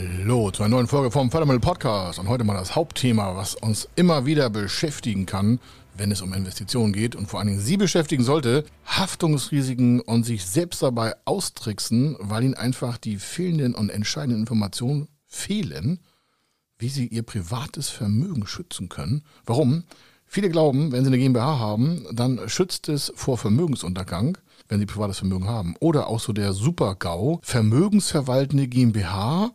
Hallo zu einer neuen Folge vom Fördermittel Podcast und heute mal das Hauptthema, was uns immer wieder beschäftigen kann, wenn es um Investitionen geht und vor allen Dingen Sie beschäftigen sollte, Haftungsrisiken und sich selbst dabei austricksen, weil Ihnen einfach die fehlenden und entscheidenden Informationen fehlen, wie Sie Ihr privates Vermögen schützen können. Warum? Viele glauben, wenn Sie eine GmbH haben, dann schützt es vor Vermögensuntergang wenn sie privates Vermögen haben. Oder auch so der Super-GAU, vermögensverwaltende GmbH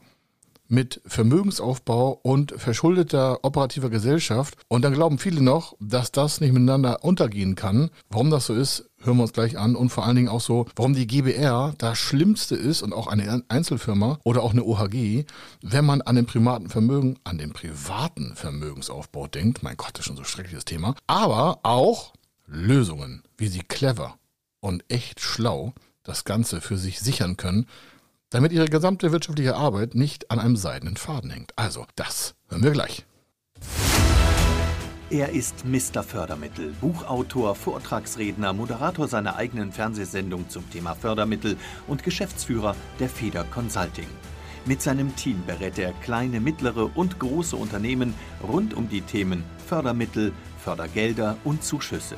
mit Vermögensaufbau und verschuldeter operativer Gesellschaft. Und dann glauben viele noch, dass das nicht miteinander untergehen kann. Warum das so ist, hören wir uns gleich an. Und vor allen Dingen auch so, warum die GBR das Schlimmste ist und auch eine Einzelfirma oder auch eine OHG, wenn man an den privaten Vermögen, an den privaten Vermögensaufbau denkt. Mein Gott, das ist schon so ein schreckliches Thema. Aber auch Lösungen, wie sie clever und echt schlau das Ganze für sich sichern können, damit ihre gesamte wirtschaftliche Arbeit nicht an einem seidenen Faden hängt. Also, das hören wir gleich. Er ist Mr. Fördermittel, Buchautor, Vortragsredner, Moderator seiner eigenen Fernsehsendung zum Thema Fördermittel und Geschäftsführer der Feder Consulting. Mit seinem Team berät er kleine, mittlere und große Unternehmen rund um die Themen Fördermittel, Fördergelder und Zuschüsse.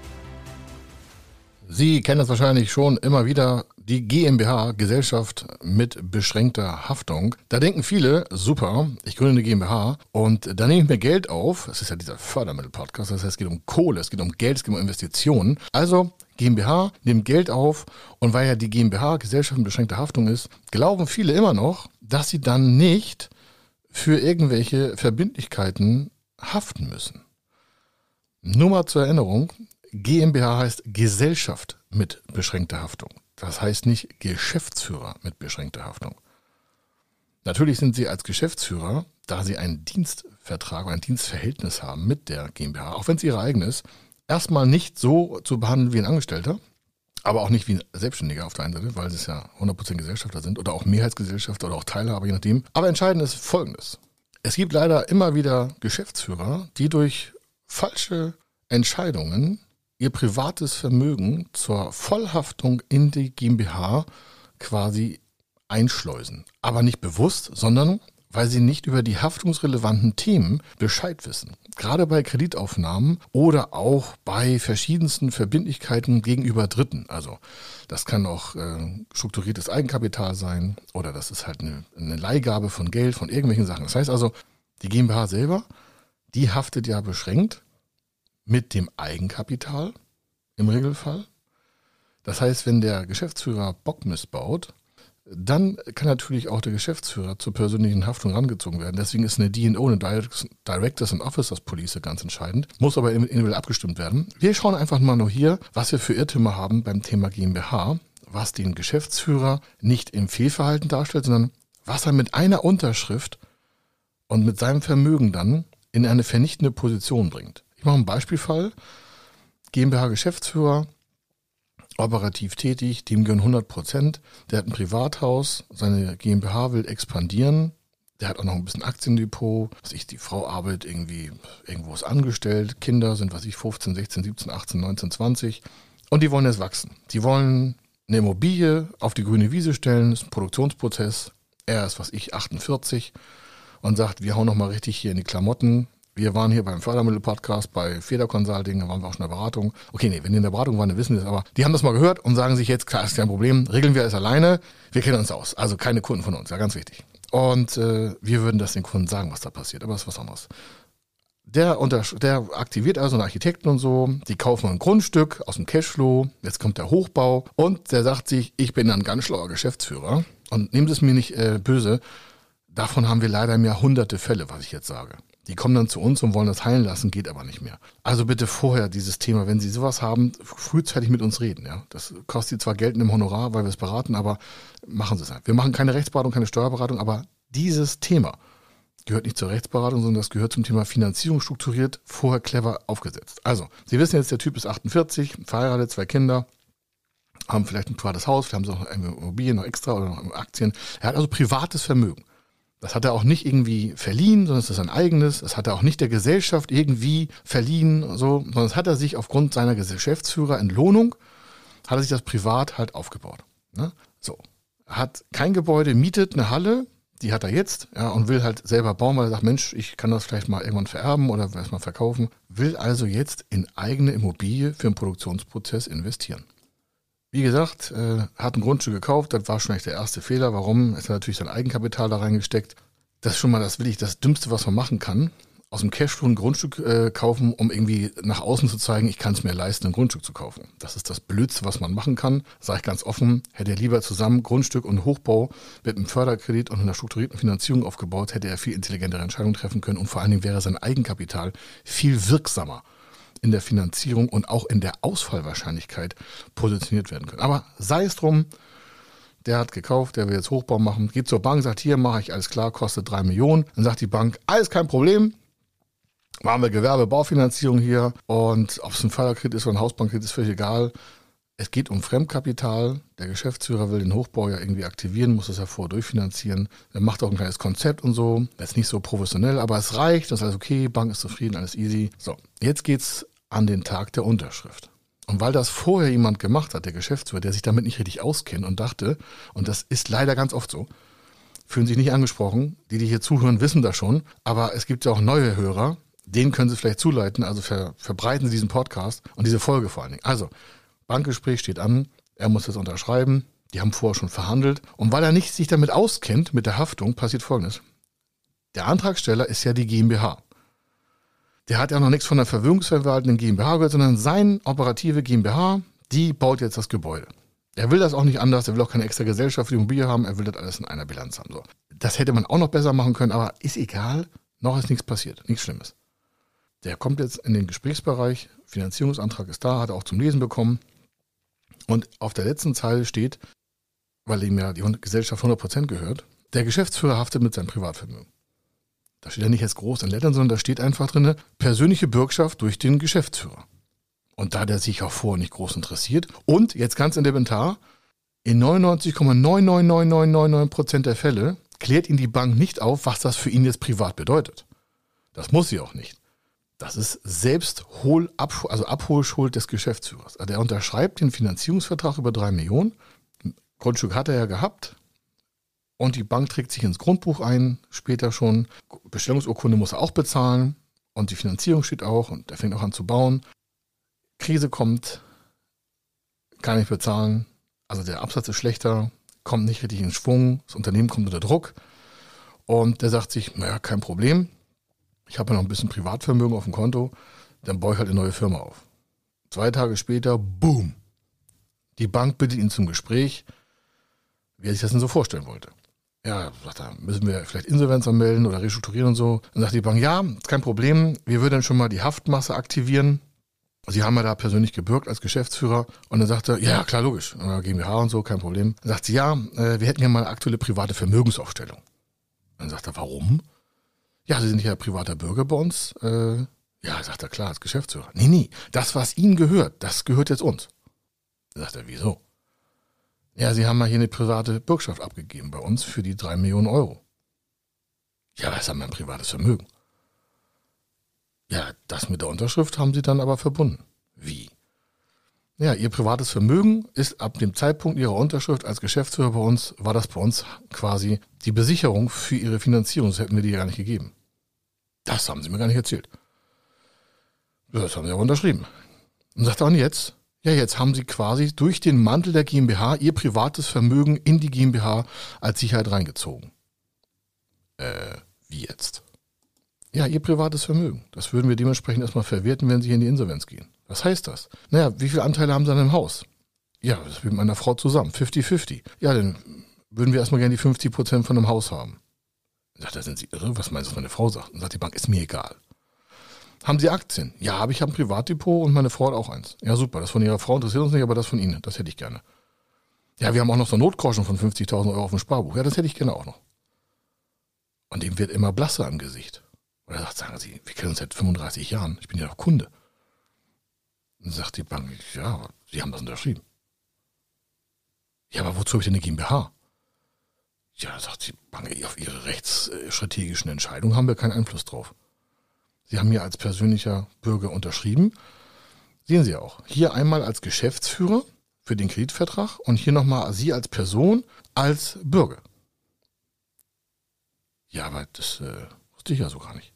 Sie kennen das wahrscheinlich schon immer wieder, die GmbH, Gesellschaft mit beschränkter Haftung. Da denken viele, super, ich gründe eine GmbH und da nehme ich mir Geld auf. Es ist ja dieser Fördermittel-Podcast, das heißt, es geht um Kohle, es geht um Geld, es geht um Investitionen. Also GmbH nimmt Geld auf und weil ja die GmbH Gesellschaft mit beschränkter Haftung ist, glauben viele immer noch, dass sie dann nicht für irgendwelche Verbindlichkeiten haften müssen. Nur mal zur Erinnerung, GmbH heißt Gesellschaft mit beschränkter Haftung. Das heißt nicht Geschäftsführer mit beschränkter Haftung. Natürlich sind Sie als Geschäftsführer, da Sie einen Dienstvertrag oder ein Dienstverhältnis haben mit der GmbH, auch wenn es Ihre eigene ist, erstmal nicht so zu behandeln wie ein Angestellter, aber auch nicht wie ein Selbstständiger auf der einen Seite, weil Sie es ja 100% Gesellschafter sind oder auch Mehrheitsgesellschafter oder auch Teilhaber, je nachdem. Aber entscheidend ist Folgendes. Es gibt leider immer wieder Geschäftsführer, die durch falsche Entscheidungen ihr privates Vermögen zur Vollhaftung in die GmbH quasi einschleusen. Aber nicht bewusst, sondern weil sie nicht über die haftungsrelevanten Themen Bescheid wissen. Gerade bei Kreditaufnahmen oder auch bei verschiedensten Verbindlichkeiten gegenüber Dritten. Also das kann auch äh, strukturiertes Eigenkapital sein oder das ist halt eine, eine Leihgabe von Geld, von irgendwelchen Sachen. Das heißt also, die GmbH selber, die haftet ja beschränkt mit dem Eigenkapital im Regelfall. Das heißt, wenn der Geschäftsführer Bock missbaut, dann kann natürlich auch der Geschäftsführer zur persönlichen Haftung rangezogen werden. Deswegen ist eine DNO, eine Directors and Officers Police ganz entscheidend, muss aber individuell abgestimmt werden. Wir schauen einfach mal nur hier, was wir für Irrtümer haben beim Thema GmbH, was den Geschäftsführer nicht im Fehlverhalten darstellt, sondern was er mit einer Unterschrift und mit seinem Vermögen dann in eine vernichtende Position bringt. Ich mache einen Beispielfall. GmbH-Geschäftsführer, operativ tätig, dem gehören 100 Prozent. Der hat ein Privathaus, seine GmbH will expandieren. Der hat auch noch ein bisschen Aktiendepot. Was ich, die Frau arbeitet irgendwie, irgendwo ist angestellt. Kinder sind, was ich, 15, 16, 17, 18, 19, 20. Und die wollen jetzt wachsen. Die wollen eine Immobilie auf die grüne Wiese stellen. Das ist ein Produktionsprozess. Er ist, was ich, 48 und sagt, wir hauen noch mal richtig hier in die Klamotten. Wir waren hier beim Fördermittel-Podcast bei Feder Consulting, da waren wir auch schon in der Beratung. Okay, nee, wenn die in der Beratung waren, dann wissen wir das, aber die haben das mal gehört und sagen sich jetzt, klar, ist kein Problem, regeln wir es alleine, wir kennen uns aus. Also keine Kunden von uns, ja, ganz wichtig. Und äh, wir würden das den Kunden sagen, was da passiert, aber das ist was anderes. Der, unter, der aktiviert also einen Architekten und so, die kaufen ein Grundstück aus dem Cashflow, jetzt kommt der Hochbau und der sagt sich, ich bin ein ganz schlauer Geschäftsführer und nehmt es mir nicht äh, böse, davon haben wir leider im Jahr hunderte Fälle, was ich jetzt sage. Die kommen dann zu uns und wollen das heilen lassen, geht aber nicht mehr. Also bitte vorher dieses Thema, wenn Sie sowas haben, frühzeitig mit uns reden. Ja, das kostet zwar Geld im Honorar, weil wir es beraten, aber machen Sie es halt. Wir machen keine Rechtsberatung, keine Steuerberatung, aber dieses Thema, gehört nicht zur Rechtsberatung, sondern das gehört zum Thema Finanzierung strukturiert, vorher clever aufgesetzt. Also, Sie wissen jetzt, der Typ ist 48, verheiratet, zwei Kinder, haben vielleicht ein privates Haus, vielleicht haben sie noch Immobilien noch extra oder noch Aktien. Er hat also privates Vermögen. Das hat er auch nicht irgendwie verliehen, sondern es ist sein eigenes. Das hat er auch nicht der Gesellschaft irgendwie verliehen, so, sondern das hat er sich aufgrund seiner Geschäftsführerentlohnung, hat er sich das privat halt aufgebaut. Ne? So. Hat kein Gebäude, mietet eine Halle, die hat er jetzt, ja, und will halt selber bauen, weil er sagt, Mensch, ich kann das vielleicht mal irgendwann vererben oder erstmal verkaufen. Will also jetzt in eigene Immobilie für einen Produktionsprozess investieren. Wie gesagt, äh, hat ein Grundstück gekauft, das war schon echt der erste Fehler. Warum? Es hat natürlich sein Eigenkapital da reingesteckt. Das ist schon mal das will ich das Dümmste, was man machen kann. Aus dem Cashflow ein Grundstück äh, kaufen, um irgendwie nach außen zu zeigen, ich kann es mir leisten, ein Grundstück zu kaufen. Das ist das Blödste, was man machen kann. Sage ich ganz offen, hätte er lieber zusammen Grundstück und Hochbau mit einem Förderkredit und einer strukturierten Finanzierung aufgebaut, hätte er viel intelligentere Entscheidungen treffen können und vor allen Dingen wäre sein Eigenkapital viel wirksamer in der Finanzierung und auch in der Ausfallwahrscheinlichkeit positioniert werden können. Aber sei es drum, der hat gekauft, der will jetzt Hochbau machen, geht zur Bank, sagt, hier mache ich alles klar, kostet drei Millionen. Dann sagt die Bank, alles kein Problem, machen wir Gewerbebaufinanzierung hier und ob es ein Förderkredit ist oder ein Hausbankkredit ist völlig egal. Es geht um Fremdkapital. Der Geschäftsführer will den Hochbau ja irgendwie aktivieren, muss das ja vorher durchfinanzieren. Er macht auch ein kleines Konzept und so. Das ist nicht so professionell, aber es reicht. Das ist alles okay. Bank ist zufrieden, alles easy. So, jetzt geht's an den Tag der Unterschrift. Und weil das vorher jemand gemacht hat, der Geschäftsführer, der sich damit nicht richtig auskennt und dachte, und das ist leider ganz oft so, fühlen sich nicht angesprochen. Die, die hier zuhören, wissen das schon. Aber es gibt ja auch neue Hörer. Denen können Sie vielleicht zuleiten. Also ver, verbreiten Sie diesen Podcast und diese Folge vor allen Dingen. Also, Bankgespräch steht an. Er muss das unterschreiben. Die haben vorher schon verhandelt. Und weil er nicht sich damit auskennt, mit der Haftung, passiert Folgendes. Der Antragsteller ist ja die GmbH der hat ja noch nichts von der verwirrungsverwaltenden GmbH gehört, sondern seine operative GmbH, die baut jetzt das Gebäude. Er will das auch nicht anders, er will auch keine extra Gesellschaft für die Immobilie haben, er will das alles in einer Bilanz haben. So. Das hätte man auch noch besser machen können, aber ist egal, noch ist nichts passiert, nichts Schlimmes. Der kommt jetzt in den Gesprächsbereich, Finanzierungsantrag ist da, hat er auch zum Lesen bekommen. Und auf der letzten Zeile steht, weil ihm ja die Gesellschaft 100% gehört, der Geschäftsführer haftet mit seinem Privatvermögen. Da steht ja nicht jetzt groß in Lettern, sondern da steht einfach drin, persönliche Bürgschaft durch den Geschäftsführer. Und da der sich auch vorher nicht groß interessiert und jetzt ganz elementar, in 99,99999 Prozent der Fälle klärt ihn die Bank nicht auf, was das für ihn jetzt privat bedeutet. Das muss sie auch nicht. Das ist selbst Hol also Abholschuld des Geschäftsführers. Also er unterschreibt den Finanzierungsvertrag über drei Millionen. Grundstück hat er ja gehabt, und die Bank trägt sich ins Grundbuch ein, später schon. Bestellungsurkunde muss er auch bezahlen. Und die Finanzierung steht auch und er fängt auch an zu bauen. Krise kommt, kann nicht bezahlen. Also der Absatz ist schlechter, kommt nicht richtig in Schwung. Das Unternehmen kommt unter Druck. Und der sagt sich, naja, kein Problem. Ich habe ja noch ein bisschen Privatvermögen auf dem Konto. Dann baue ich halt eine neue Firma auf. Zwei Tage später, boom. Die Bank bittet ihn zum Gespräch, wie er sich das denn so vorstellen wollte. Ja, sagt er, müssen wir vielleicht Insolvenz anmelden oder restrukturieren und so. Dann sagt die Bank, ja, kein Problem. Wir würden schon mal die Haftmasse aktivieren. Sie haben ja da persönlich gebürgt als Geschäftsführer. Und dann sagt er, ja, klar, logisch. GmbH und so, kein Problem. Dann sagt sie, ja, äh, wir hätten ja mal eine aktuelle private Vermögensaufstellung. Dann sagt er, warum? Ja, Sie sind ja privater Bürger bei uns. Äh, ja, sagt er, klar, als Geschäftsführer. Nee, nee, das, was Ihnen gehört, das gehört jetzt uns. Dann sagt er, wieso? Ja, Sie haben mal hier eine private Bürgschaft abgegeben bei uns für die drei Millionen Euro. Ja, das ist mein privates Vermögen. Ja, das mit der Unterschrift haben Sie dann aber verbunden. Wie? Ja, Ihr privates Vermögen ist ab dem Zeitpunkt Ihrer Unterschrift als Geschäftsführer bei uns, war das bei uns quasi die Besicherung für Ihre Finanzierung. Das hätten wir dir gar nicht gegeben. Das haben Sie mir gar nicht erzählt. Das haben Sie aber unterschrieben. Und sagt und jetzt? Ja, jetzt haben Sie quasi durch den Mantel der GmbH Ihr privates Vermögen in die GmbH als Sicherheit reingezogen. Äh, wie jetzt? Ja, Ihr privates Vermögen. Das würden wir dementsprechend erstmal verwerten, wenn Sie in die Insolvenz gehen. Was heißt das? Naja, wie viele Anteile haben Sie an dem Haus? Ja, das ist mit meiner Frau zusammen. 50-50. Ja, dann würden wir erstmal gerne die 50 Prozent von dem Haus haben. Sagt er, sind Sie irre? Was meinst du, was meine Frau sagt? Und sagt die Bank, ist mir egal. Haben Sie Aktien? Ja, habe ich habe ein Privatdepot und meine Frau hat auch eins. Ja, super. Das von Ihrer Frau interessiert uns nicht, aber das von Ihnen, das hätte ich gerne. Ja, wir haben auch noch so ein Notgroschen von 50.000 Euro auf dem Sparbuch. Ja, das hätte ich gerne auch noch. Und dem wird immer blasser im Gesicht. Und er sagt, sagen Sie, wir kennen uns seit 35 Jahren, ich bin ja doch Kunde. Und sagt die Bank, ja, Sie haben das unterschrieben. Ja, aber wozu habe ich denn eine GmbH? Ja, sagt die Bank, auf Ihre rechtsstrategischen Entscheidungen haben wir keinen Einfluss drauf. Sie haben hier als persönlicher Bürger unterschrieben. Sehen Sie auch. Hier einmal als Geschäftsführer für den Kreditvertrag und hier nochmal Sie als Person als Bürger. Ja, aber das äh, wusste ich ja so gar nicht.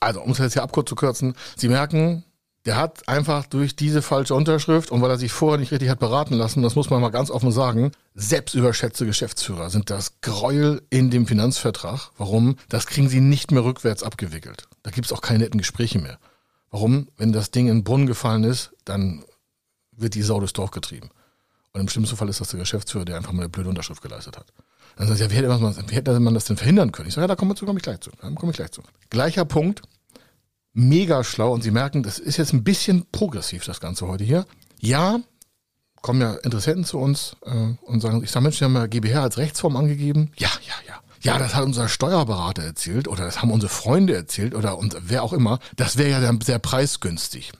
Also, um es jetzt hier abzukürzen, Sie merken, der hat einfach durch diese falsche Unterschrift und weil er sich vorher nicht richtig hat beraten lassen, das muss man mal ganz offen sagen, selbstüberschätzte Geschäftsführer sind das Gräuel in dem Finanzvertrag. Warum? Das kriegen sie nicht mehr rückwärts abgewickelt. Da gibt es auch keine netten Gespräche mehr. Warum? Wenn das Ding in den Brunnen gefallen ist, dann wird die Sau durchs Dorf getrieben. Und im schlimmsten Fall ist das der Geschäftsführer, der einfach mal eine blöde Unterschrift geleistet hat. Dann sagt er, ja, wie hätte, man, das denn verhindern können? Ich sage, ja, da komme komm ich gleich zu. Da komme ich gleich zu. Gleicher Punkt, mega schlau und Sie merken, das ist jetzt ein bisschen progressiv, das Ganze heute hier. Ja, kommen ja Interessenten zu uns äh, und sagen, ich sage, Mensch, Sie haben ja GBR als Rechtsform angegeben. Ja, ja, ja. Ja, das hat unser Steuerberater erzählt oder das haben unsere Freunde erzählt oder und wer auch immer. Das wäre ja dann sehr preisgünstig.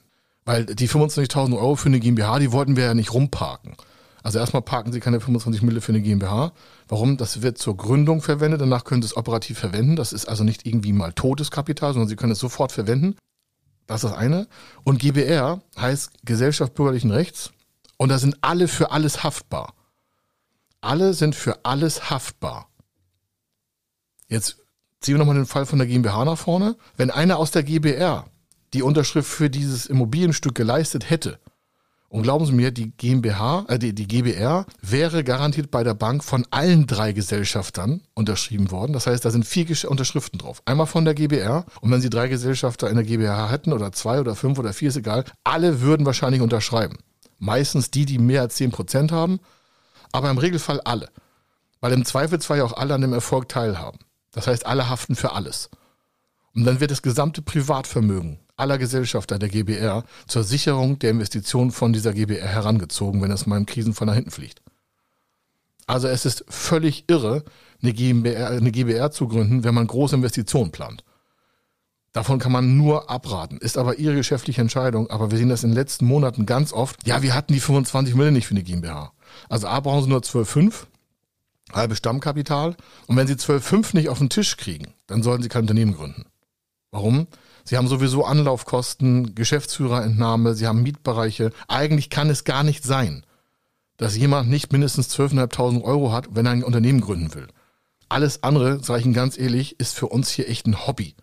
Weil die 25.000 Euro für eine GmbH, die wollten wir ja nicht rumparken. Also erstmal parken Sie keine 25 Mille für eine GmbH. Warum? Das wird zur Gründung verwendet, danach können Sie es operativ verwenden. Das ist also nicht irgendwie mal totes Kapital, sondern Sie können es sofort verwenden. Das ist das eine. Und GBR heißt Gesellschaft bürgerlichen Rechts. Und da sind alle für alles haftbar. Alle sind für alles haftbar. Jetzt ziehen wir nochmal den Fall von der GmbH nach vorne. Wenn einer aus der GBR die Unterschrift für dieses Immobilienstück geleistet hätte, und glauben Sie mir, die GmbH, äh, die, die GBR wäre garantiert bei der Bank von allen drei Gesellschaftern unterschrieben worden. Das heißt, da sind vier Unterschriften drauf. Einmal von der GBR. Und wenn Sie drei Gesellschafter in der GBR hätten oder zwei oder fünf oder vier, ist egal, alle würden wahrscheinlich unterschreiben. Meistens die, die mehr als zehn Prozent haben, aber im Regelfall alle. Weil im Zweifelsfall ja auch alle an dem Erfolg teilhaben. Das heißt, alle haften für alles. Und dann wird das gesamte Privatvermögen aller Gesellschafter der GBR zur Sicherung der Investitionen von dieser GBR herangezogen, wenn es mal im Krisenfall nach hinten fliegt. Also es ist völlig irre, eine GBR, eine GBR zu gründen, wenn man große Investitionen plant. Davon kann man nur abraten. Ist aber ihre geschäftliche Entscheidung. Aber wir sehen das in den letzten Monaten ganz oft. Ja, wir hatten die 25 Millionen nicht für eine GmbH. Also A brauchen sie nur 12,5, halbe Stammkapital. Und wenn sie 12,5 nicht auf den Tisch kriegen, dann sollten sie kein Unternehmen gründen. Warum? Sie haben sowieso Anlaufkosten, Geschäftsführerentnahme, Sie haben Mietbereiche. Eigentlich kann es gar nicht sein, dass jemand nicht mindestens 12.500 Euro hat, wenn er ein Unternehmen gründen will. Alles andere, sage ich Ihnen ganz ehrlich, ist für uns hier echt ein Hobby.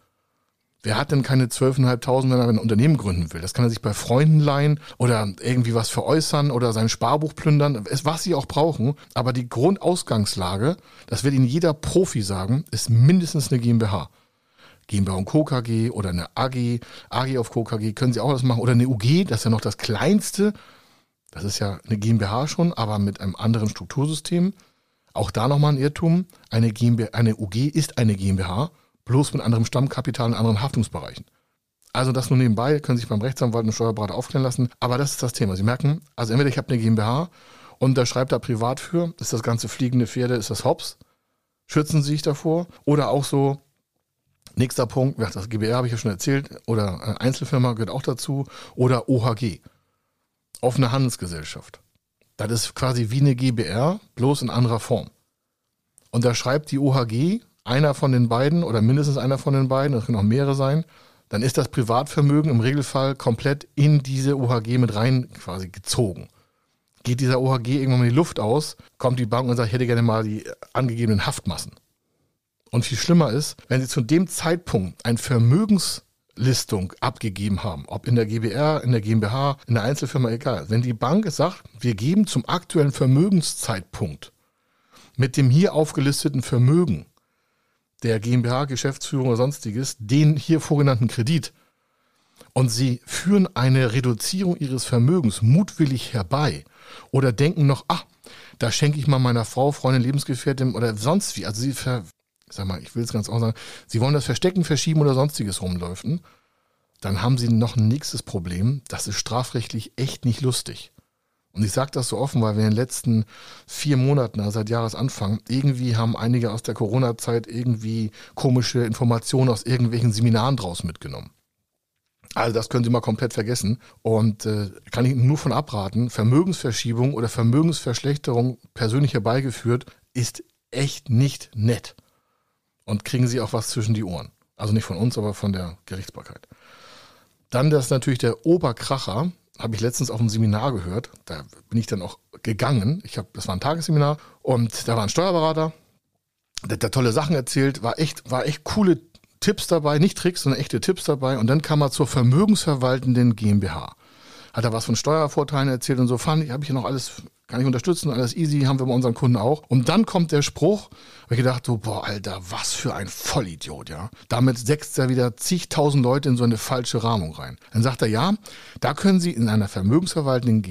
Wer hat denn keine 12.500, wenn er ein Unternehmen gründen will? Das kann er sich bei Freunden leihen oder irgendwie was veräußern oder sein Sparbuch plündern, was sie auch brauchen. Aber die Grundausgangslage, das wird Ihnen jeder Profi sagen, ist mindestens eine GmbH. GmbH und Co. KG oder eine AG, AG auf Co. KG, können Sie auch das machen. Oder eine UG, das ist ja noch das kleinste. Das ist ja eine GmbH schon, aber mit einem anderen Struktursystem. Auch da nochmal ein Irrtum. Eine, GmbH, eine UG ist eine GmbH, bloß mit anderem Stammkapital und anderen Haftungsbereichen. Also das nur nebenbei, können Sie sich beim Rechtsanwalt und Steuerberater aufklären lassen. Aber das ist das Thema. Sie merken, also entweder ich habe eine GmbH und da schreibt da privat für, ist das ganze fliegende Pferde, ist das Hops, schützen Sie sich davor. Oder auch so, Nächster Punkt, das GBR habe ich ja schon erzählt, oder äh, Einzelfirma gehört auch dazu, oder OHG, offene Handelsgesellschaft. Das ist quasi wie eine GBR, bloß in anderer Form. Und da schreibt die OHG, einer von den beiden oder mindestens einer von den beiden, das können auch mehrere sein, dann ist das Privatvermögen im Regelfall komplett in diese OHG mit rein quasi gezogen. Geht dieser OHG irgendwann mal die Luft aus, kommt die Bank und sagt, ich hätte gerne mal die angegebenen Haftmassen. Und viel schlimmer ist, wenn Sie zu dem Zeitpunkt ein Vermögenslistung abgegeben haben, ob in der GBR, in der GmbH, in der Einzelfirma, egal. Wenn die Bank sagt, wir geben zum aktuellen Vermögenszeitpunkt mit dem hier aufgelisteten Vermögen der GmbH, Geschäftsführung oder sonstiges, den hier vorgenannten Kredit und Sie führen eine Reduzierung Ihres Vermögens mutwillig herbei oder denken noch, ach, da schenke ich mal meiner Frau, Freundin, Lebensgefährtin oder sonst wie. Also Sie ver sag mal, ich will es ganz auch sagen, Sie wollen das Verstecken, Verschieben oder sonstiges rumläufen, dann haben Sie noch ein nächstes Problem. Das ist strafrechtlich echt nicht lustig. Und ich sage das so offen, weil wir in den letzten vier Monaten, also seit Jahresanfang, irgendwie haben einige aus der Corona-Zeit irgendwie komische Informationen aus irgendwelchen Seminaren draus mitgenommen. Also das können Sie mal komplett vergessen. Und äh, kann ich nur von abraten, Vermögensverschiebung oder Vermögensverschlechterung persönlich herbeigeführt, ist echt nicht nett. Und kriegen Sie auch was zwischen die Ohren. Also nicht von uns, aber von der Gerichtsbarkeit. Dann das natürlich der Oberkracher, habe ich letztens auf einem Seminar gehört. Da bin ich dann auch gegangen. Ich habe, das war ein Tagesseminar und da war ein Steuerberater, der hat da tolle Sachen erzählt, war echt, war echt coole Tipps dabei, nicht Tricks, sondern echte Tipps dabei. Und dann kam er zur vermögensverwaltenden GmbH. Hat er was von Steuervorteilen erzählt und so fand ich, habe ich noch alles kann ich unterstützen, alles easy, haben wir bei unseren Kunden auch. Und dann kommt der Spruch, wo ich gedacht so, boah, Alter, was für ein Vollidiot, ja. Damit setzt er wieder zigtausend Leute in so eine falsche Rahmung rein. Dann sagt er, ja, da können Sie in einer vermögensverwaltenden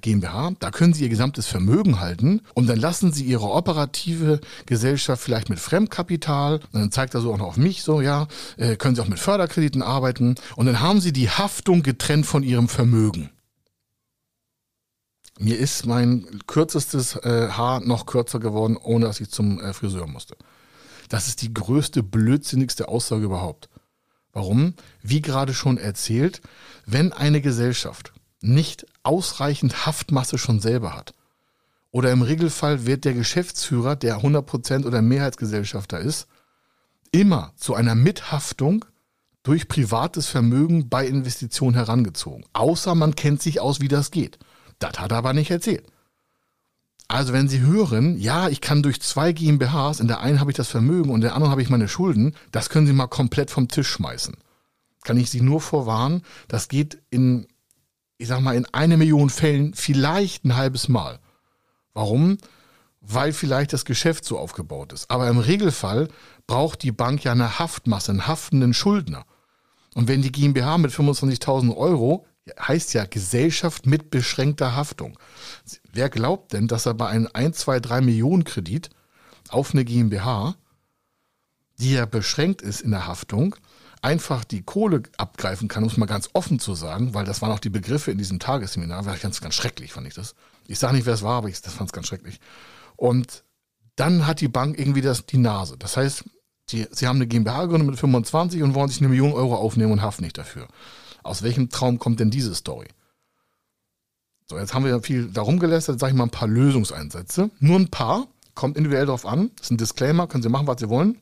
GmbH, äh, da können Sie Ihr gesamtes Vermögen halten und dann lassen Sie Ihre operative Gesellschaft vielleicht mit Fremdkapital, und dann zeigt er so auch noch auf mich so, ja, äh, können Sie auch mit Förderkrediten arbeiten und dann haben Sie die Haftung getrennt von Ihrem Vermögen. Mir ist mein kürzestes äh, Haar noch kürzer geworden, ohne dass ich zum äh, Friseur musste. Das ist die größte, blödsinnigste Aussage überhaupt. Warum? Wie gerade schon erzählt, wenn eine Gesellschaft nicht ausreichend Haftmasse schon selber hat, oder im Regelfall wird der Geschäftsführer, der 100% oder Mehrheitsgesellschafter ist, immer zu einer Mithaftung durch privates Vermögen bei Investitionen herangezogen. Außer man kennt sich aus, wie das geht. Das hat er aber nicht erzählt. Also wenn Sie hören, ja, ich kann durch zwei GmbHs, in der einen habe ich das Vermögen und in der anderen habe ich meine Schulden, das können Sie mal komplett vom Tisch schmeißen. Kann ich Sie nur vorwarnen, das geht in, ich sag mal, in eine Million Fällen vielleicht ein halbes Mal. Warum? Weil vielleicht das Geschäft so aufgebaut ist. Aber im Regelfall braucht die Bank ja eine Haftmasse, einen haftenden Schuldner. Und wenn die GmbH mit 25.000 Euro heißt ja Gesellschaft mit beschränkter Haftung. Wer glaubt denn, dass er bei einem 1, 2, 3 Millionen Kredit auf eine GmbH, die ja beschränkt ist in der Haftung, einfach die Kohle abgreifen kann, um es mal ganz offen zu sagen, weil das waren auch die Begriffe in diesem Tagesseminar, war ganz, ganz schrecklich, fand ich das. Ich sage nicht, wer es war, aber ich das fand es ganz schrecklich. Und dann hat die Bank irgendwie das, die Nase. Das heißt, die, sie haben eine GmbH gegründet mit 25 und wollen sich eine Million Euro aufnehmen und haften nicht dafür. Aus welchem Traum kommt denn diese Story? So, jetzt haben wir ja viel darum gelästert, sage ich mal ein paar Lösungseinsätze. Nur ein paar, kommt individuell darauf an. Das ist ein Disclaimer, können Sie machen, was Sie wollen.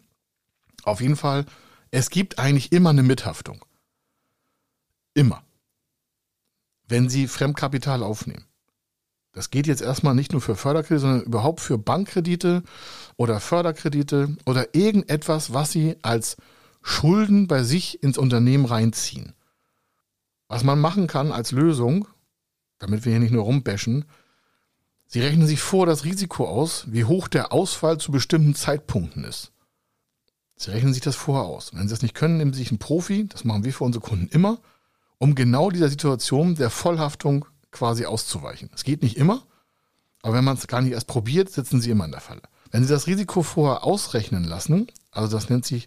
Auf jeden Fall, es gibt eigentlich immer eine Mithaftung. Immer. Wenn Sie Fremdkapital aufnehmen. Das geht jetzt erstmal nicht nur für Förderkredite, sondern überhaupt für Bankkredite oder Förderkredite oder irgendetwas, was Sie als Schulden bei sich ins Unternehmen reinziehen. Was man machen kann als Lösung, damit wir hier nicht nur rumbashen, Sie rechnen sich vor das Risiko aus, wie hoch der Ausfall zu bestimmten Zeitpunkten ist. Sie rechnen sich das vorher aus. wenn Sie das nicht können, nehmen Sie sich einen Profi, das machen wir für unsere Kunden immer, um genau dieser Situation der Vollhaftung quasi auszuweichen. Es geht nicht immer, aber wenn man es gar nicht erst probiert, sitzen Sie immer in der Falle. Wenn Sie das Risiko vorher ausrechnen lassen, also das nennt sich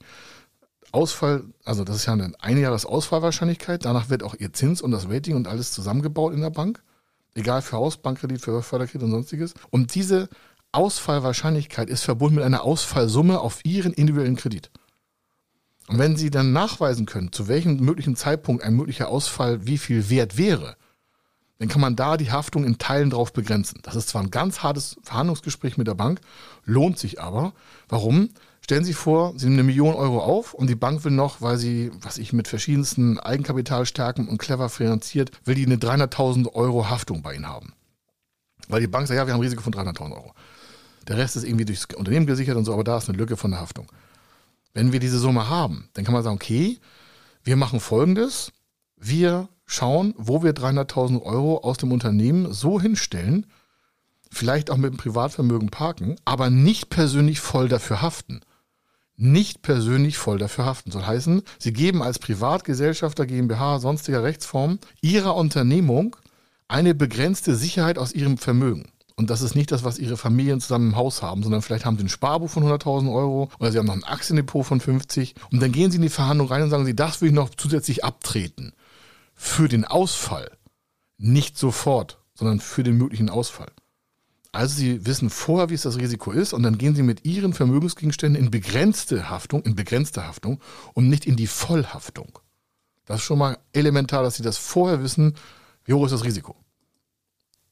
Ausfall, also das ist ja eine Einjahresausfallwahrscheinlichkeit. Danach wird auch ihr Zins und das Rating und alles zusammengebaut in der Bank. Egal für Haus, Bankkredit, für Förderkredit und sonstiges. Und diese Ausfallwahrscheinlichkeit ist verbunden mit einer Ausfallsumme auf Ihren individuellen Kredit. Und wenn Sie dann nachweisen können, zu welchem möglichen Zeitpunkt ein möglicher Ausfall wie viel wert wäre, dann kann man da die Haftung in Teilen drauf begrenzen. Das ist zwar ein ganz hartes Verhandlungsgespräch mit der Bank, lohnt sich aber. Warum? Stellen Sie vor, Sie nehmen eine Million Euro auf und die Bank will noch, weil sie, was ich mit verschiedensten Eigenkapitalstärken und clever finanziert, will die eine 300.000 Euro Haftung bei Ihnen haben. Weil die Bank sagt, ja, wir haben ein Risiko von 300.000 Euro. Der Rest ist irgendwie durchs Unternehmen gesichert und so, aber da ist eine Lücke von der Haftung. Wenn wir diese Summe haben, dann kann man sagen, okay, wir machen Folgendes. Wir schauen, wo wir 300.000 Euro aus dem Unternehmen so hinstellen, vielleicht auch mit dem Privatvermögen parken, aber nicht persönlich voll dafür haften nicht persönlich voll dafür haften. Soll heißen, Sie geben als Privatgesellschafter GmbH sonstiger Rechtsform Ihrer Unternehmung eine begrenzte Sicherheit aus Ihrem Vermögen. Und das ist nicht das, was Ihre Familien zusammen im Haus haben, sondern vielleicht haben Sie ein Sparbuch von 100.000 Euro oder Sie haben noch ein Aktiendepot von 50 und dann gehen Sie in die Verhandlung rein und sagen Sie, das will ich noch zusätzlich abtreten. Für den Ausfall nicht sofort sondern für den möglichen Ausfall. Also Sie wissen vorher, wie es das Risiko ist und dann gehen Sie mit Ihren Vermögensgegenständen in begrenzte Haftung, in begrenzte Haftung und nicht in die Vollhaftung. Das ist schon mal elementar, dass Sie das vorher wissen, wie hoch ist das Risiko.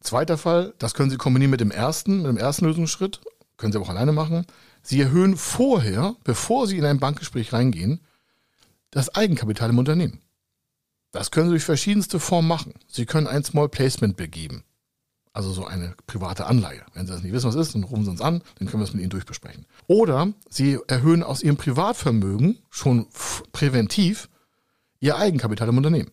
Zweiter Fall, das können Sie kombinieren mit dem ersten, mit dem ersten Lösungsschritt, können Sie auch alleine machen. Sie erhöhen vorher, bevor Sie in ein Bankgespräch reingehen, das Eigenkapital im Unternehmen. Das können Sie durch verschiedenste Formen machen. Sie können ein Small Placement begeben. Also so eine private Anleihe. Wenn Sie das nicht wissen, was ist, dann rufen Sie uns an, dann können wir es mit Ihnen durchbesprechen. Oder Sie erhöhen aus Ihrem Privatvermögen schon präventiv Ihr Eigenkapital im Unternehmen.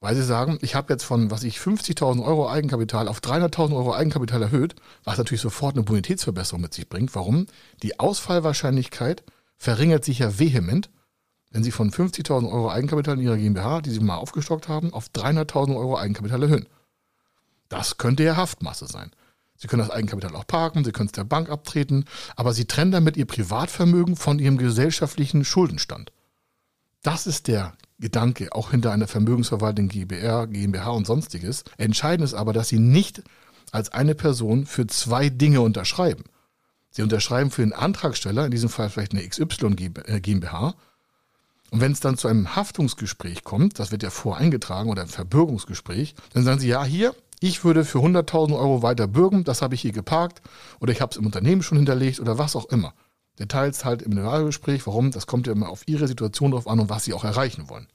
Weil Sie sagen, ich habe jetzt von, was ich, 50.000 Euro Eigenkapital auf 300.000 Euro Eigenkapital erhöht, was natürlich sofort eine Bonitätsverbesserung mit sich bringt. Warum? Die Ausfallwahrscheinlichkeit verringert sich ja vehement, wenn Sie von 50.000 Euro Eigenkapital in Ihrer GmbH, die Sie mal aufgestockt haben, auf 300.000 Euro Eigenkapital erhöhen. Das könnte ja Haftmasse sein. Sie können das Eigenkapital auch parken, Sie können es der Bank abtreten, aber Sie trennen damit Ihr Privatvermögen von Ihrem gesellschaftlichen Schuldenstand. Das ist der Gedanke, auch hinter einer Vermögensverwaltung GBR, GmbH und sonstiges. Entscheidend ist aber, dass Sie nicht als eine Person für zwei Dinge unterschreiben. Sie unterschreiben für den Antragsteller, in diesem Fall vielleicht eine XY GmbH. Und wenn es dann zu einem Haftungsgespräch kommt, das wird ja voreingetragen oder ein Verbürgungsgespräch, dann sagen Sie, ja, hier, ich würde für 100.000 Euro weiter bürgen, das habe ich hier geparkt oder ich habe es im Unternehmen schon hinterlegt oder was auch immer. Details halt im Generalgespräch, warum, das kommt ja immer auf Ihre Situation drauf an und was Sie auch erreichen wollen.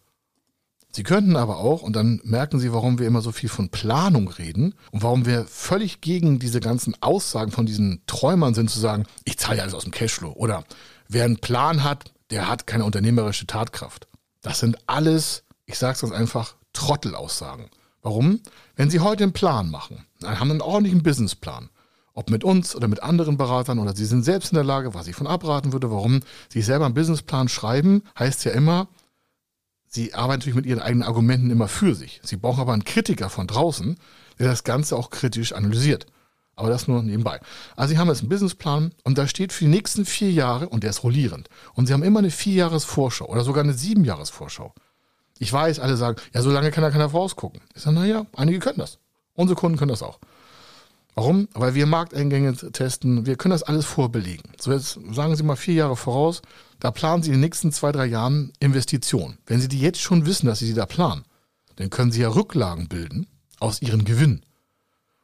Sie könnten aber auch, und dann merken Sie, warum wir immer so viel von Planung reden und warum wir völlig gegen diese ganzen Aussagen von diesen Träumern sind, zu sagen, ich zahle alles aus dem Cashflow. Oder wer einen Plan hat, der hat keine unternehmerische Tatkraft. Das sind alles, ich sage es ganz einfach, Trottelaussagen. Warum? Wenn Sie heute einen Plan machen, dann haben einen ordentlichen Businessplan, ob mit uns oder mit anderen Beratern oder Sie sind selbst in der Lage, was ich von abraten würde, warum Sie selber einen Businessplan schreiben, heißt ja immer, Sie arbeiten natürlich mit Ihren eigenen Argumenten immer für sich. Sie brauchen aber einen Kritiker von draußen, der das Ganze auch kritisch analysiert. Aber das nur nebenbei. Also Sie haben jetzt einen Businessplan und da steht für die nächsten vier Jahre, und der ist rollierend, und Sie haben immer eine Vierjahresvorschau oder sogar eine Siebenjahresvorschau. Ich weiß, alle sagen, ja, so lange kann da keiner vorausgucken. Ich sage, naja, einige können das. Unsere Kunden können das auch. Warum? Weil wir Markteingänge testen, wir können das alles vorbelegen. So jetzt sagen Sie mal vier Jahre voraus, da planen Sie in den nächsten zwei, drei Jahren Investitionen. Wenn Sie die jetzt schon wissen, dass Sie die da planen, dann können Sie ja Rücklagen bilden aus Ihren Gewinn.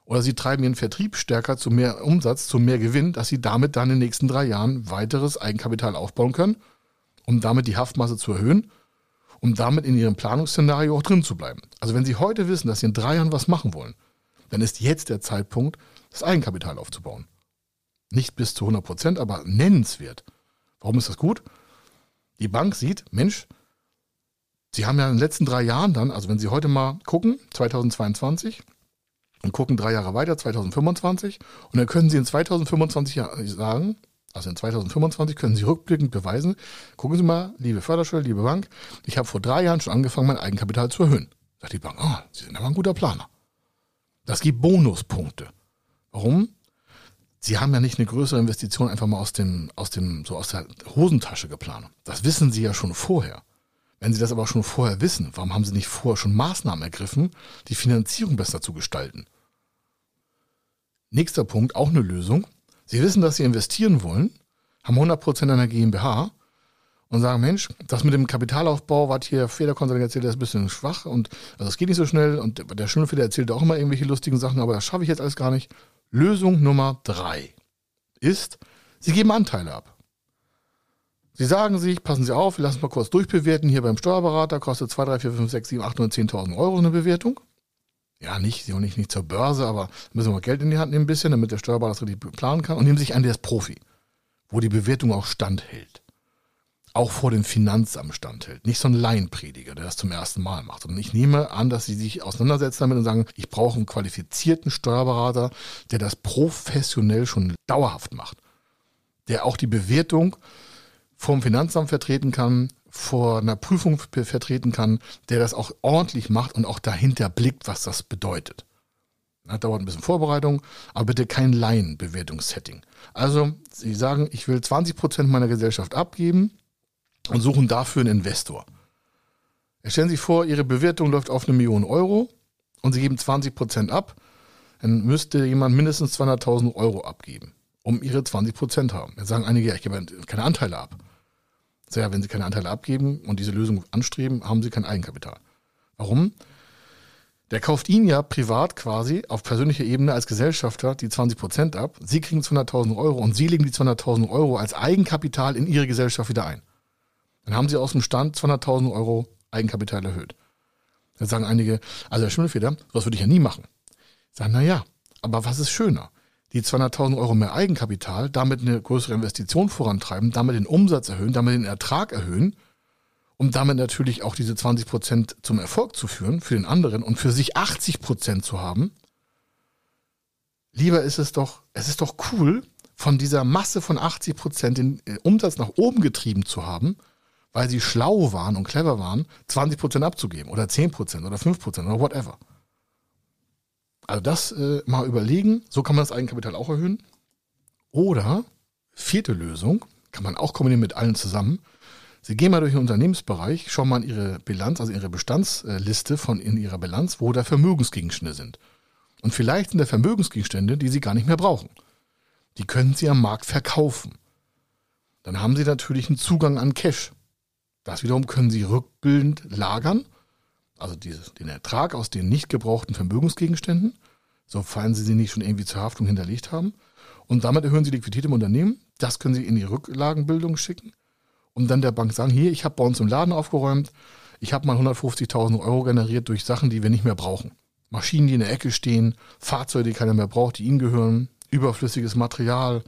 Oder Sie treiben Ihren Vertrieb stärker zu mehr Umsatz, zu mehr Gewinn, dass Sie damit dann in den nächsten drei Jahren weiteres Eigenkapital aufbauen können, um damit die Haftmasse zu erhöhen um damit in ihrem Planungsszenario auch drin zu bleiben. Also wenn Sie heute wissen, dass Sie in drei Jahren was machen wollen, dann ist jetzt der Zeitpunkt, das Eigenkapital aufzubauen. Nicht bis zu 100 Prozent, aber nennenswert. Warum ist das gut? Die Bank sieht, Mensch, Sie haben ja in den letzten drei Jahren dann, also wenn Sie heute mal gucken, 2022, und gucken drei Jahre weiter, 2025, und dann können Sie in 2025 sagen, also in 2025 können Sie rückblickend beweisen, gucken Sie mal, liebe Förderschule, liebe Bank, ich habe vor drei Jahren schon angefangen, mein Eigenkapital zu erhöhen. Sagt die Bank, oh, Sie sind aber ein guter Planer. Das gibt Bonuspunkte. Warum? Sie haben ja nicht eine größere Investition einfach mal aus dem, aus dem, so aus der Hosentasche geplant. Das wissen Sie ja schon vorher. Wenn Sie das aber schon vorher wissen, warum haben Sie nicht vorher schon Maßnahmen ergriffen, die Finanzierung besser zu gestalten? Nächster Punkt, auch eine Lösung. Sie wissen, dass Sie investieren wollen, haben 100% einer GmbH und sagen, Mensch, das mit dem Kapitalaufbau, was hier Federkonsulent erzählt, ist ein bisschen schwach und also es geht nicht so schnell und der Schönfeder erzählt auch immer irgendwelche lustigen Sachen, aber das schaffe ich jetzt alles gar nicht. Lösung Nummer drei ist, Sie geben Anteile ab. Sie sagen sich, passen Sie auf, wir lassen mal kurz durchbewerten. Hier beim Steuerberater kostet 2, 3, 4, 5, 6, 7, 8, 9, 10.000 Euro eine Bewertung ja, nicht, sie auch nicht, nicht zur Börse, aber müssen wir mal Geld in die Hand nehmen ein bisschen, damit der Steuerberater das richtig planen kann und nehmen sich einen, der ist Profi, wo die Bewertung auch standhält. Auch vor dem Finanzamt standhält. Nicht so ein Laienprediger, der das zum ersten Mal macht. Und ich nehme an, dass sie sich auseinandersetzen damit und sagen, ich brauche einen qualifizierten Steuerberater, der das professionell schon dauerhaft macht. Der auch die Bewertung vom Finanzamt vertreten kann, vor einer Prüfung vertreten kann, der das auch ordentlich macht und auch dahinter blickt, was das bedeutet. Das dauert ein bisschen Vorbereitung, aber bitte kein Laienbewertungssetting. Also, Sie sagen, ich will 20% meiner Gesellschaft abgeben und suchen dafür einen Investor. Stellen Sie sich vor, Ihre Bewertung läuft auf eine Million Euro und Sie geben 20 Prozent ab, dann müsste jemand mindestens 200.000 Euro abgeben, um Ihre 20 Prozent haben. Jetzt sagen einige, ja, ich gebe keine Anteile ab. So, wenn Sie keine Anteile abgeben und diese Lösung anstreben, haben Sie kein Eigenkapital. Warum? Der kauft Ihnen ja privat quasi auf persönlicher Ebene als Gesellschafter die 20 Prozent ab. Sie kriegen 200.000 Euro und Sie legen die 200.000 Euro als Eigenkapital in Ihre Gesellschaft wieder ein. Dann haben Sie aus dem Stand 200.000 Euro Eigenkapital erhöht. Dann sagen einige, also Herr Schimmelfeder, was würde ich ja nie machen. Sagen, na ja, aber was ist schöner? Die 200.000 Euro mehr Eigenkapital, damit eine größere Investition vorantreiben, damit den Umsatz erhöhen, damit den Ertrag erhöhen, um damit natürlich auch diese 20 Prozent zum Erfolg zu führen für den anderen und für sich 80 Prozent zu haben. Lieber ist es doch, es ist doch cool, von dieser Masse von 80 Prozent den äh, Umsatz nach oben getrieben zu haben, weil sie schlau waren und clever waren, 20 Prozent abzugeben oder 10 Prozent oder 5 Prozent oder whatever. Also das äh, mal überlegen, so kann man das Eigenkapital auch erhöhen. Oder, vierte Lösung, kann man auch kombinieren mit allen zusammen. Sie gehen mal durch den Unternehmensbereich, schauen mal in Ihre Bilanz, also Ihre Bestandsliste von in Ihrer Bilanz, wo da Vermögensgegenstände sind. Und vielleicht sind da Vermögensgegenstände, die Sie gar nicht mehr brauchen. Die können Sie am Markt verkaufen. Dann haben Sie natürlich einen Zugang an Cash. Das wiederum können Sie rückbildend lagern, also dieses, den Ertrag aus den nicht gebrauchten Vermögensgegenständen, sofern Sie sie nicht schon irgendwie zur Haftung hinterlegt haben. Und damit erhöhen Sie Liquidität im Unternehmen. Das können Sie in die Rücklagenbildung schicken und dann der Bank sagen, hier, ich habe bei uns im Laden aufgeräumt, ich habe mal 150.000 Euro generiert durch Sachen, die wir nicht mehr brauchen. Maschinen, die in der Ecke stehen, Fahrzeuge, die keiner mehr braucht, die Ihnen gehören, überflüssiges Material,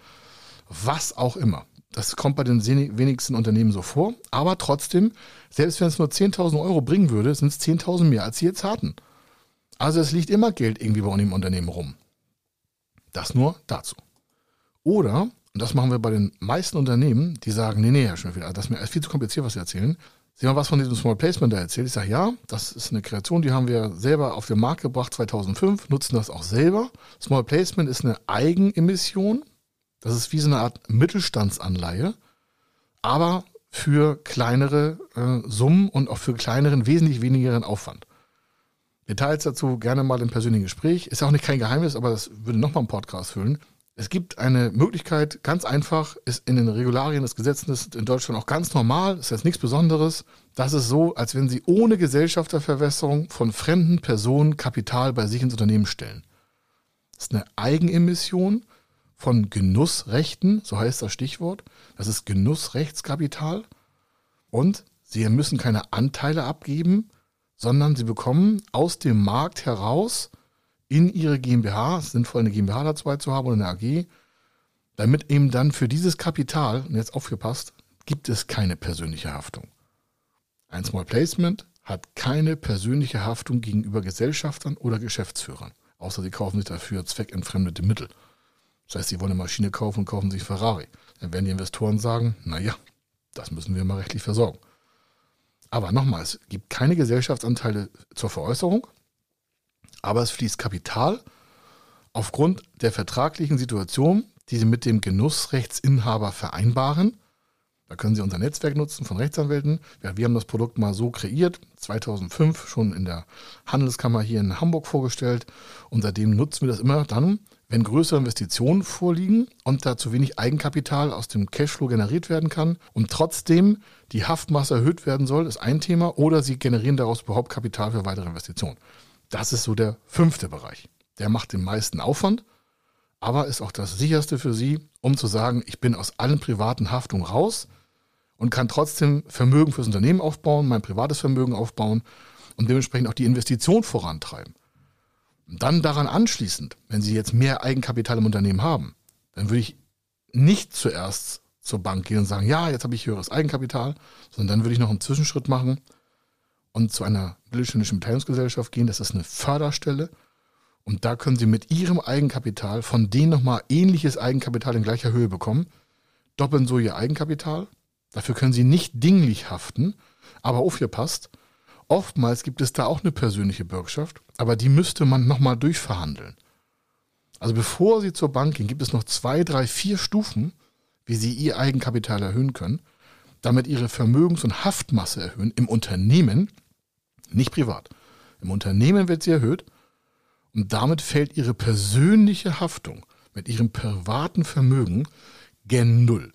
was auch immer. Das kommt bei den wenigsten Unternehmen so vor. Aber trotzdem, selbst wenn es nur 10.000 Euro bringen würde, sind es 10.000 mehr, als sie jetzt hatten. Also es liegt immer Geld irgendwie bei dem Unternehmen rum. Das nur dazu. Oder, und das machen wir bei den meisten Unternehmen, die sagen, nee, nee, Herr Schönfeld, das ist mir viel zu kompliziert, was Sie erzählen. Sie haben was von diesem Small Placement da erzählt. Ich sage, ja, das ist eine Kreation, die haben wir selber auf den Markt gebracht 2005, nutzen das auch selber. Small Placement ist eine Eigenemission, das ist wie so eine Art Mittelstandsanleihe, aber für kleinere äh, Summen und auch für kleineren, wesentlich wenigeren Aufwand. Details dazu gerne mal im persönlichen Gespräch. Ist auch nicht kein Geheimnis, aber das würde nochmal einen Podcast füllen. Es gibt eine Möglichkeit, ganz einfach, ist in den Regularien des Gesetzes in Deutschland auch ganz normal, ist jetzt nichts Besonderes. Das ist so, als wenn Sie ohne Gesellschafterverwässerung von fremden Personen Kapital bei sich ins Unternehmen stellen. Das ist eine Eigenemission von Genussrechten, so heißt das Stichwort. Das ist Genussrechtskapital. Und Sie müssen keine Anteile abgeben, sondern Sie bekommen aus dem Markt heraus in Ihre GmbH, sinnvoll eine GmbH dazu zu haben oder eine AG, damit eben dann für dieses Kapital, und jetzt aufgepasst, gibt es keine persönliche Haftung. Ein Small Placement hat keine persönliche Haftung gegenüber Gesellschaftern oder Geschäftsführern, außer sie kaufen sich dafür zweckentfremdete Mittel. Das heißt, sie wollen eine Maschine kaufen und kaufen sich Ferrari. Dann werden die Investoren sagen, naja, das müssen wir mal rechtlich versorgen. Aber nochmal, es gibt keine Gesellschaftsanteile zur Veräußerung, aber es fließt Kapital aufgrund der vertraglichen Situation, die Sie mit dem Genussrechtsinhaber vereinbaren. Da können Sie unser Netzwerk nutzen von Rechtsanwälten. Ja, wir haben das Produkt mal so kreiert, 2005 schon in der Handelskammer hier in Hamburg vorgestellt und seitdem nutzen wir das immer dann, wenn größere Investitionen vorliegen und da zu wenig Eigenkapital aus dem Cashflow generiert werden kann und trotzdem die Haftmasse erhöht werden soll, ist ein Thema, oder sie generieren daraus überhaupt Kapital für weitere Investitionen. Das ist so der fünfte Bereich. Der macht den meisten Aufwand, aber ist auch das sicherste für Sie, um zu sagen, ich bin aus allen privaten Haftungen raus und kann trotzdem Vermögen fürs Unternehmen aufbauen, mein privates Vermögen aufbauen und dementsprechend auch die Investition vorantreiben. Dann daran anschließend, wenn Sie jetzt mehr Eigenkapital im Unternehmen haben, dann würde ich nicht zuerst zur Bank gehen und sagen, ja, jetzt habe ich höheres Eigenkapital, sondern dann würde ich noch einen Zwischenschritt machen und zu einer mittelständischen Beteiligungsgesellschaft gehen. Das ist eine Förderstelle. Und da können Sie mit Ihrem Eigenkapital von denen nochmal ähnliches Eigenkapital in gleicher Höhe bekommen. Doppeln so Ihr Eigenkapital. Dafür können Sie nicht dinglich haften. Aber aufgepasst, Oftmals gibt es da auch eine persönliche Bürgschaft, aber die müsste man nochmal durchverhandeln. Also bevor Sie zur Bank gehen, gibt es noch zwei, drei, vier Stufen, wie Sie Ihr Eigenkapital erhöhen können, damit Ihre Vermögens- und Haftmasse erhöhen im Unternehmen, nicht privat. Im Unternehmen wird sie erhöht Und damit fällt ihre persönliche Haftung mit ihrem privaten Vermögen gen Null.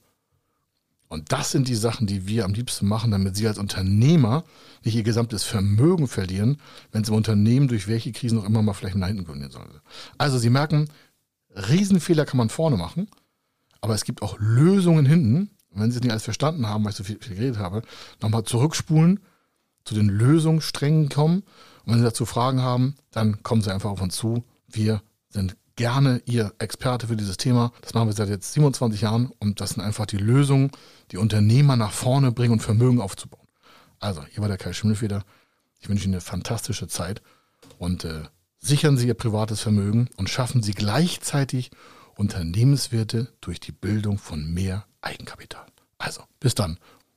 Und das sind die Sachen, die wir am liebsten machen, damit Sie als Unternehmer nicht Ihr gesamtes Vermögen verlieren, wenn Sie im Unternehmen durch welche Krisen auch immer mal vielleicht nach hinten gehen sollen. Also Sie merken, Riesenfehler kann man vorne machen, aber es gibt auch Lösungen hinten. Wenn Sie es nicht alles verstanden haben, weil ich so viel, viel geredet habe, nochmal zurückspulen, zu den Lösungssträngen kommen. Und wenn Sie dazu Fragen haben, dann kommen Sie einfach auf uns zu. Wir sind gerne Ihr Experte für dieses Thema. Das machen wir seit jetzt 27 Jahren und das sind einfach die Lösungen, die Unternehmer nach vorne bringen und Vermögen aufzubauen. Also, hier war der Kai Schimmelfeder. Ich wünsche Ihnen eine fantastische Zeit und äh, sichern Sie Ihr privates Vermögen und schaffen Sie gleichzeitig Unternehmenswerte durch die Bildung von mehr Eigenkapital. Also, bis dann